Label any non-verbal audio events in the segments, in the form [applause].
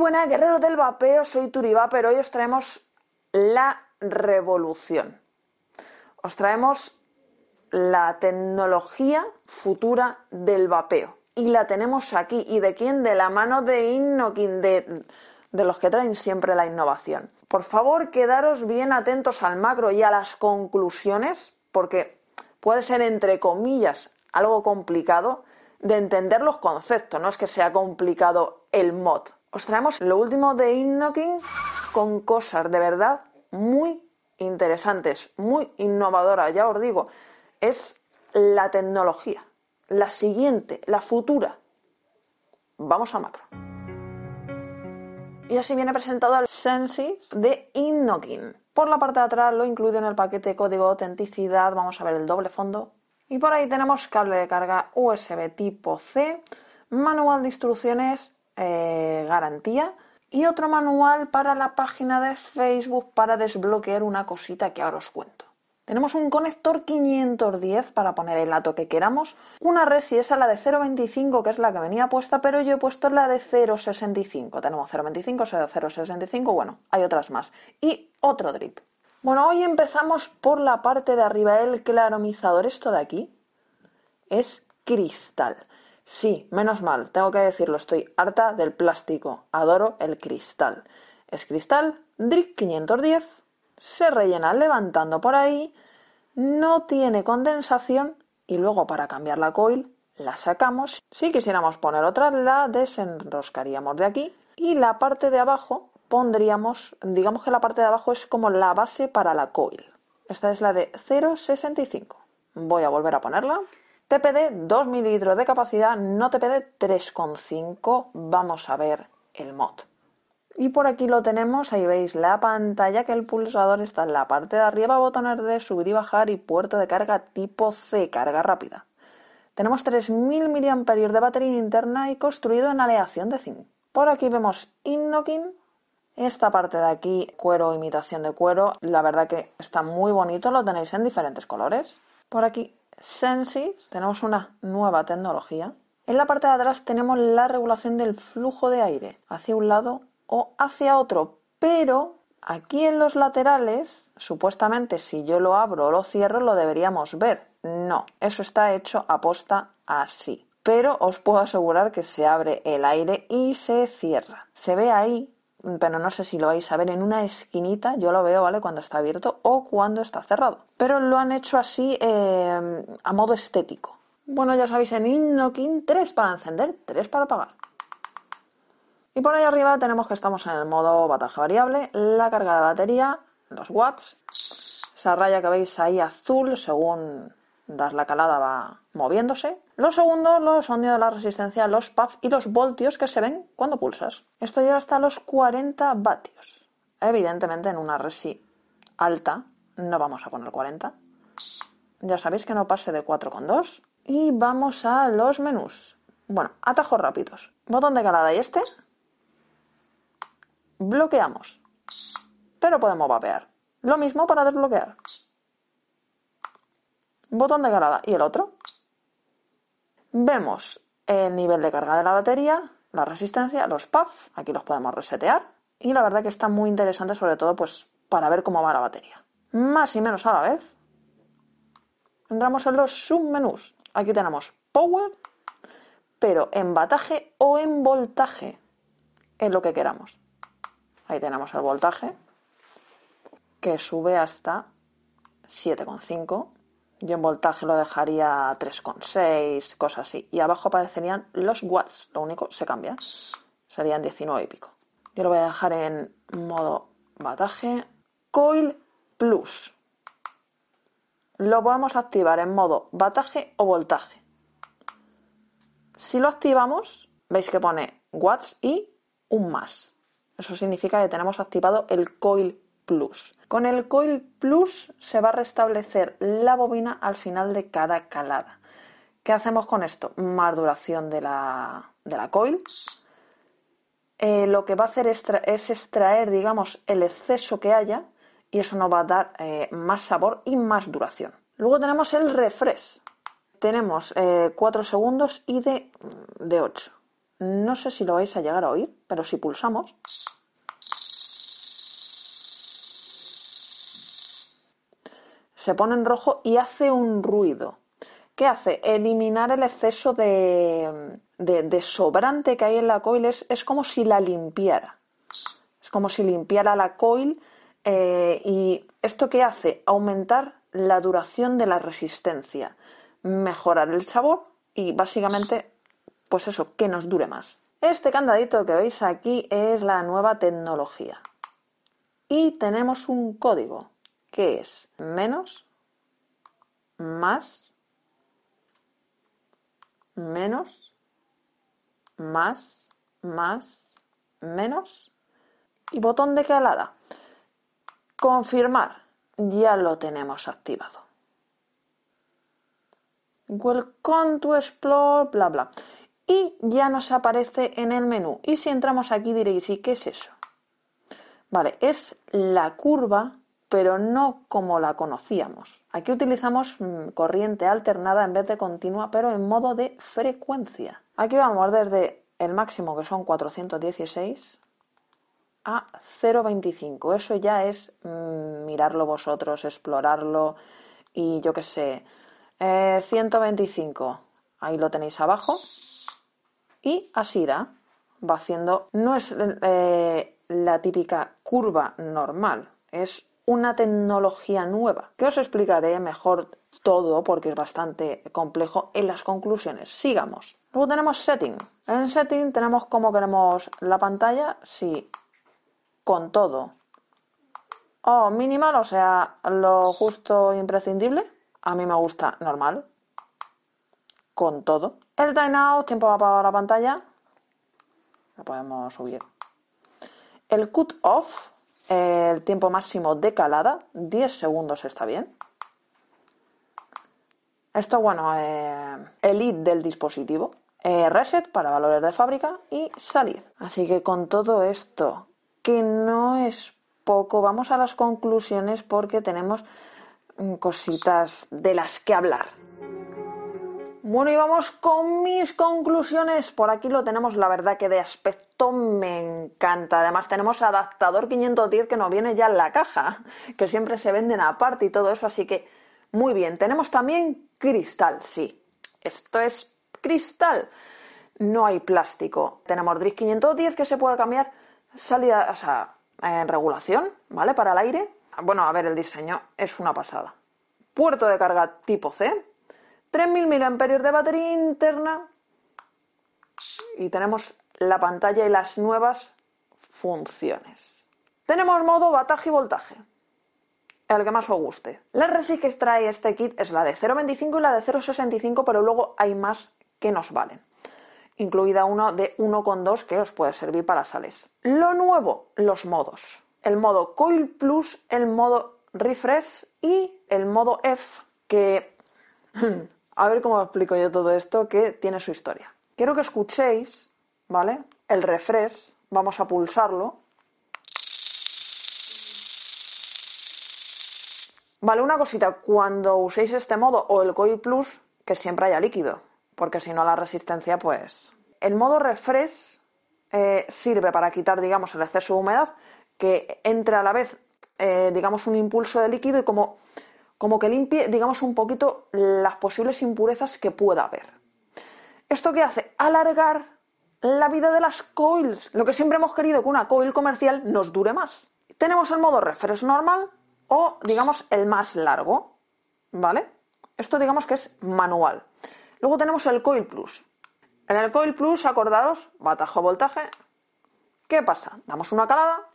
Buenas, guerreros del vapeo, soy Turiba, pero hoy os traemos la revolución. Os traemos la tecnología futura del vapeo. Y la tenemos aquí. ¿Y de quién? De la mano de Innokin, de, de los que traen siempre la innovación. Por favor, quedaros bien atentos al macro y a las conclusiones, porque puede ser, entre comillas, algo complicado de entender los conceptos. No es que sea complicado el mod. Os traemos lo último de Innokin con cosas de verdad muy interesantes, muy innovadoras, ya os digo, es la tecnología, la siguiente, la futura. Vamos a macro. Y así viene presentado el Sensi de Innokin. Por la parte de atrás lo incluido en el paquete código de autenticidad, vamos a ver el doble fondo. Y por ahí tenemos cable de carga USB tipo C, manual de instrucciones, eh, garantía y otro manual para la página de Facebook para desbloquear una cosita que ahora os cuento. Tenemos un conector 510 para poner el dato que queramos, una resi esa la de 0.25 que es la que venía puesta, pero yo he puesto la de 0.65. Tenemos 0.25, 0.65, bueno, hay otras más. Y otro drip. Bueno, hoy empezamos por la parte de arriba, el claromizador. Esto de aquí es cristal. Sí, menos mal, tengo que decirlo, estoy harta del plástico, adoro el cristal. Es cristal, drip 510, se rellena levantando por ahí, no tiene condensación y luego para cambiar la coil la sacamos. Si quisiéramos poner otra, la desenroscaríamos de aquí y la parte de abajo pondríamos, digamos que la parte de abajo es como la base para la coil. Esta es la de 0,65. Voy a volver a ponerla. TPD 2 mililitros de capacidad, no TPD 3,5. Vamos a ver el mod. Y por aquí lo tenemos, ahí veis la pantalla que el pulsador está en la parte de arriba, botones de subir y bajar y puerto de carga tipo C, carga rápida. Tenemos 3.000 mAh de batería interna y construido en aleación de zinc. Por aquí vemos Innokin, esta parte de aquí, cuero, imitación de cuero, la verdad que está muy bonito, lo tenéis en diferentes colores. Por aquí Sensi, tenemos una nueva tecnología. En la parte de atrás tenemos la regulación del flujo de aire hacia un lado o hacia otro, pero aquí en los laterales, supuestamente si yo lo abro o lo cierro lo deberíamos ver. No, eso está hecho a posta así. Pero os puedo asegurar que se abre el aire y se cierra. Se ve ahí pero no sé si lo vais a ver en una esquinita, yo lo veo, ¿vale? Cuando está abierto o cuando está cerrado. Pero lo han hecho así eh, a modo estético. Bueno, ya sabéis, en Innokin 3 para encender, 3 para apagar. Y por ahí arriba tenemos que estamos en el modo bataje variable, la carga de batería, 2 watts, esa raya que veis ahí azul según das la calada va moviéndose. Lo segundo, los sonidos de la resistencia, los puff y los voltios que se ven cuando pulsas. Esto llega hasta los 40 vatios. Evidentemente en una resi alta no vamos a poner 40. Ya sabéis que no pase de 4,2. Y vamos a los menús. Bueno, atajos rápidos. Botón de calada y este. Bloqueamos. Pero podemos vapear. Lo mismo para desbloquear botón de carga y el otro. Vemos el nivel de carga de la batería, la resistencia, los puff, aquí los podemos resetear y la verdad que está muy interesante sobre todo pues para ver cómo va la batería. Más y menos a la vez. Entramos en los submenús. Aquí tenemos power, pero en bataje o en voltaje, es lo que queramos. Ahí tenemos el voltaje, que sube hasta 7,5 yo en voltaje lo dejaría 3,6, cosas así. Y abajo aparecerían los watts. Lo único se cambia. Serían 19 y pico. Yo lo voy a dejar en modo bataje. Coil Plus. lo podemos activar en modo bataje o voltaje. Si lo activamos, veis que pone watts y un más. Eso significa que tenemos activado el coil plus. Con el coil plus se va a restablecer la bobina al final de cada calada. ¿Qué hacemos con esto? Más duración de la, de la coil. Eh, lo que va a hacer es, extraer, digamos, el exceso que haya y eso nos va a dar eh, más sabor y más duración. Luego tenemos el refresh. Tenemos 4 eh, segundos y de, de 8. No sé si lo vais a llegar a oír, pero si pulsamos... Se pone en rojo y hace un ruido. ¿Qué hace? Eliminar el exceso de, sobrante que hay en la coil. Es, como si la limpiara. Es como si limpiara la coil. Eh, ¿Y esto qué hace? Aumentar la duración de la resistencia, mejorar el sabor y básicamente, pues eso, que nos dure más. Este candadito que veis aquí es la nueva tecnología. Y tenemos un código que es menos, más, menos, más, más, menos y botón de calada. Confirmar ya lo tenemos activado. Welcome to Explore, bla bla. Y ya nos aparece en el menú. Y si entramos aquí diréis, ¿y qué es eso? Vale, es la curva, pero no como la conocíamos. Aquí utilizamos mm, corriente alternada en vez de continua, pero en modo de frecuencia. Aquí vamos desde el máximo, que son 416, a 0,25. Eso ya es mm, mirarlo vosotros, explorarlo y yo qué sé. 125, eh, ahí lo tenéis abajo. Y así. Va haciendo. No es eh, la típica curva normal, es una tecnología nueva que os explicaré mejor todo porque es bastante complejo en las conclusiones. Sigamos. Luego tenemos setting. En setting tenemos cómo queremos la pantalla. Si con todo. O minimal, o sea, lo justo e imprescindible. A mí me gusta normal. Con todo. El timeout, tiempo apagado la pantalla. Lo podemos subir. El cut off, el tiempo máximo de calada, 10 segundos está bien. Esto, bueno, eh, el id del dispositivo. Eh, reset para valores de fábrica y salir. Así que con todo esto que no es poco. Vamos a las conclusiones porque tenemos mm, cositas de las que hablar. Bueno, y vamos con mis conclusiones. Por aquí lo tenemos, la verdad que de aspecto me encanta. Además tenemos adaptador 510 que nos viene ya en la caja, que siempre se venden aparte y todo eso, así que muy bien. Tenemos también cristal, sí. Esto es cristal. No hay plástico. Tenemos DRIS 510 que se puede cambiar salida, o sea, en regulación, ¿vale? Para el aire. Bueno, a ver, el diseño es una pasada. Puerto de carga tipo C, 3000 mAh de batería interna y tenemos la pantalla y las nuevas funciones. Tenemos modo bataje y voltaje, el que más os guste. La resist que trae este kit es la de 0.25 y la de 0.65, pero luego hay más que nos valen incluida uno de 1,2 que os puede servir para sales. Lo nuevo, los modos. El modo Coil Plus, el modo Refresh y el modo F, que... [clears throat] A ver cómo explico yo todo esto, que tiene su historia. Quiero que escuchéis, ¿vale? El refresh, vamos a pulsarlo. Vale, una cosita, cuando uséis este modo o el Coil Plus, que siempre haya líquido, porque si no la resistencia, pues... El modo refresh sirve para quitar, digamos, el exceso de humedad, que entre a la vez, eh, digamos, un impulso de líquido y como, como que limpie, digamos, un poquito las posibles impurezas que pueda haber. ¿Esto qué hace? Alargar la vida de las coils. Lo que siempre hemos querido que una coil comercial nos dure más. Tenemos el modo refresh normal o, digamos, el más largo. ¿Vale? Esto digamos que es manual. Luego tenemos el Coil Plus. En el Coil Plus, acordaros, batajo voltaje. ¿Qué pasa? Damos una calada.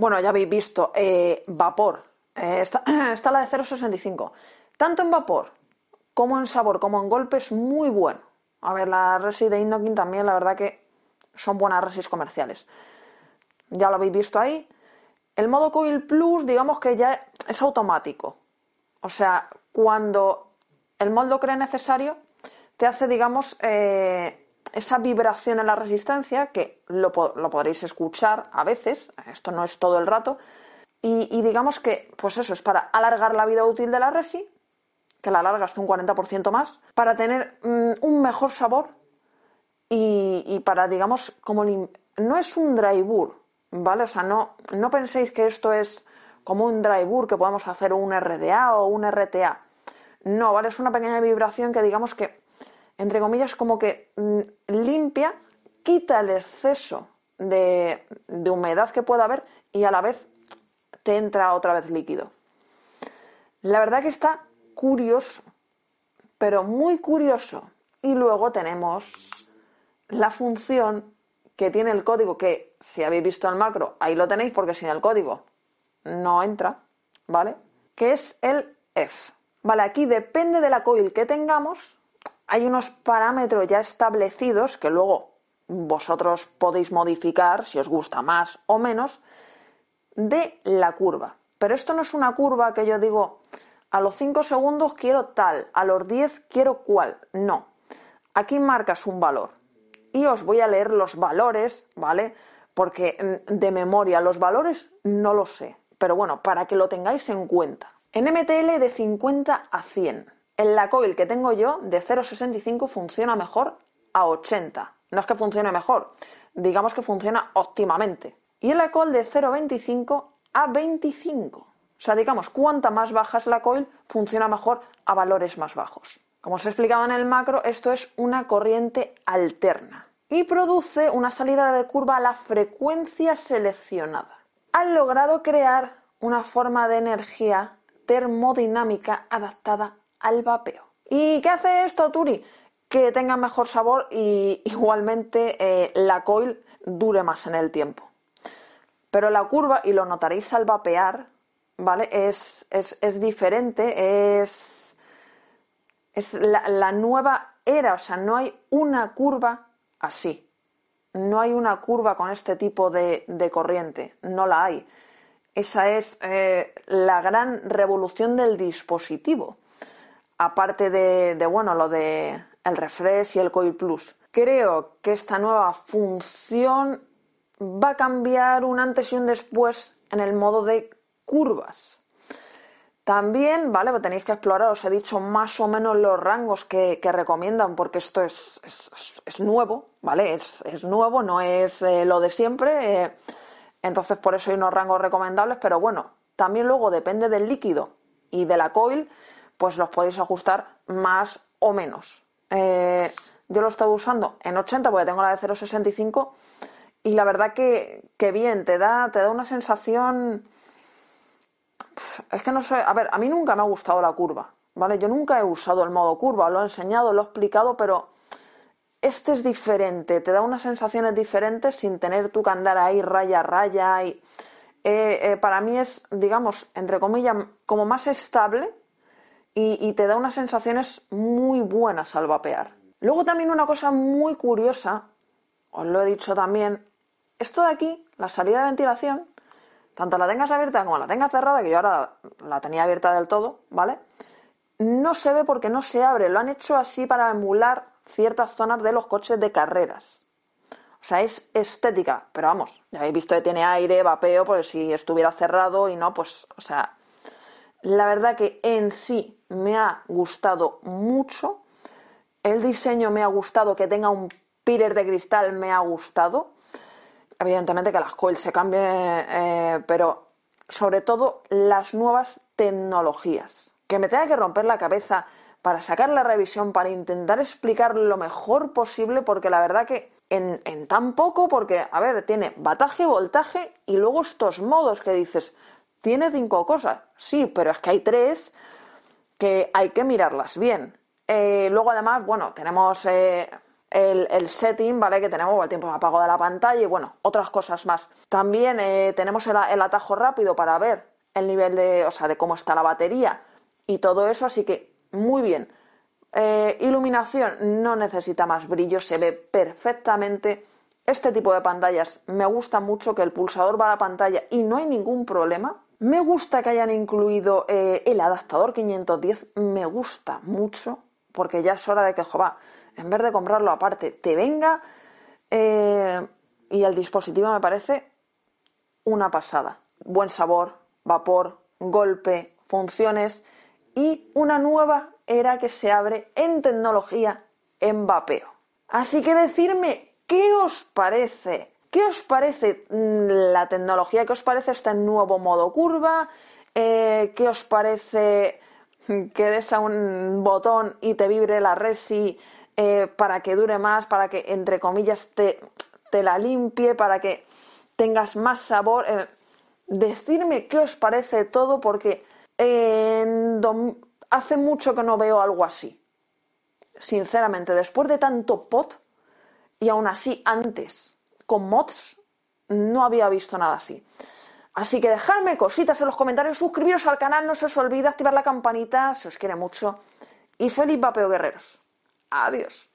Bueno, ya habéis visto, eh, vapor. Eh, está, [clears throat] la de 0,65. Tanto en vapor como en sabor, como en golpe, es muy bueno. A ver, la Resi de Innokin también, la verdad que son buenas Resis comerciales. Ya lo habéis visto ahí. El modo Coil Plus, digamos que ya es automático. O sea, cuando el moldo cree necesario, te hace, digamos, eh, esa vibración en la resistencia, que lo, podréis escuchar a veces, esto no es todo el rato, y, digamos que, pues eso, es para alargar la vida útil de la resi, que la alarga hasta un 40% más, para tener mm, un mejor sabor y, para, digamos, como no es un dry ¿vale? O sea, no, no penséis que esto es como un dry que podemos hacer un RDA o un RTA. No, ¿vale? Es una pequeña vibración que digamos que, entre comillas, como que mm, limpia, quita el exceso de, de humedad que pueda haber y a la vez te entra otra vez líquido. La verdad que está curioso, pero muy curioso. Y luego tenemos la función que tiene el código, que si habéis visto el macro, ahí lo tenéis porque sin el código no entra, ¿vale? Que es el F. Vale, aquí depende de la coil que tengamos, hay unos parámetros ya establecidos que luego vosotros podéis modificar si os gusta más o menos de la curva. Pero esto no es una curva que yo digo, a los 5 segundos quiero tal, a los 10 quiero cual. No. Aquí marcas un valor y os voy a leer los valores, ¿vale? Porque mm, de memoria los valores no lo sé, pero bueno, para que lo tengáis en cuenta. En MTL de 50 a 100. En la coil que tengo yo de 0,65 funciona mejor a 80. No es que funcione mejor, digamos que funciona óptimamente. Y en la coil de 0,25 a 25. O sea, digamos, cuanta más baja es la coil, funciona mejor a valores más bajos. Como os he explicado en el macro, esto es una corriente alterna y produce una salida de curva a la frecuencia seleccionada. Han logrado crear una forma de energía termodinámica adaptada al vapeo. ¿Y qué hace esto, Turi? Que tenga mejor sabor y [laughs] igualmente eh, la coil dure más en el tiempo. Pero la curva, y lo notaréis al vapear, ¿vale? Es, es diferente, es es la, nueva era, o sea, no hay una curva así. No hay una curva con este tipo de, corriente, no la hay. Esa es eh, la gran revolución del dispositivo. Aparte de, bueno, lo de el refresh y el coil plus. Creo que esta nueva función va a cambiar un antes y un después en el modo de curvas. También, ¿vale? Pues tenéis que explorar, os he dicho más o menos los rangos que, recomiendan, porque esto es, es, nuevo, ¿vale? Es, nuevo, no es eh, lo de siempre. Eh, entonces, por eso hay unos rangos recomendables, pero bueno, también luego depende del líquido y de la coil, pues los podéis ajustar más o menos. Eh, yo lo estoy usando en 80 porque tengo la de 0,65 y la verdad que, que bien, te da, te da una sensación es que no sé, a ver, a mí nunca me ha gustado la curva, ¿vale? Yo nunca he usado el modo curva, lo he enseñado, lo he explicado, pero este es diferente, te da unas sensaciones diferentes sin tener tú que andar ahí raya raya y... Eh, eh, para mí es, digamos, entre comillas, como más estable y, te da unas sensaciones muy buenas al vapear. Luego también una cosa muy curiosa, os lo he dicho también, esto de aquí, la salida de ventilación, tanto la tengas abierta como la tengas cerrada, que yo ahora la tenía abierta del todo, ¿vale? No se ve porque no se abre. Lo han hecho así para emular ciertas zonas de los coches de carreras. O sea, es estética, pero vamos, ya habéis visto que tiene aire, vapeo, pues si estuviera cerrado y no, pues, o sea, la verdad que en sí me ha gustado mucho. El diseño me ha gustado, que tenga un pirer de cristal me ha gustado evidentemente que las coils se cambien, eh, pero sobre todo las nuevas tecnologías. Que me tenga que romper la cabeza para sacar la revisión, para intentar explicar lo mejor posible, porque la verdad que en, en tan poco, porque, a ver, tiene bataje, voltaje y luego estos modos que dices, tiene cinco cosas, sí, pero es que hay tres que hay que mirarlas bien. Eh, luego además, bueno, tenemos eh, el, setting, ¿vale? Que tenemos el tiempo de apago de la pantalla y bueno, otras cosas más. También eh, tenemos el, atajo rápido para ver el nivel de, o sea, de cómo está la batería y todo eso, así que muy bien. Iluminación no necesita más brillo, se ve perfectamente. Este tipo de pantallas me gusta mucho que el pulsador va a la pantalla y no hay ningún problema. Me gusta que hayan incluido eh, el adaptador 510, me gusta mucho, porque ya es hora de que, joder, en vez de comprarlo aparte, te venga. Eh, y el dispositivo me parece una pasada. Buen sabor, vapor, golpe, funciones y una nueva era que se abre en tecnología en vapeo. Así que decirme, ¿qué os parece? ¿Qué os parece mm, la tecnología? ¿Qué os parece este nuevo modo curva? Eh, ¿Qué os parece que des a un botón y te vibre la resi eh, para que dure más, para que, entre comillas, te, la limpie, para que tengas más sabor. Eh, decirme qué os parece todo, porque hace mucho que no veo algo así. Sinceramente, después de tanto pot, y aún así antes, con mods, no había visto nada así. Así que dejadme cositas en los comentarios, suscribiros al canal, no se os olvide activar la campanita, se os quiere mucho. Y feliz vapeo guerreros. Adiós.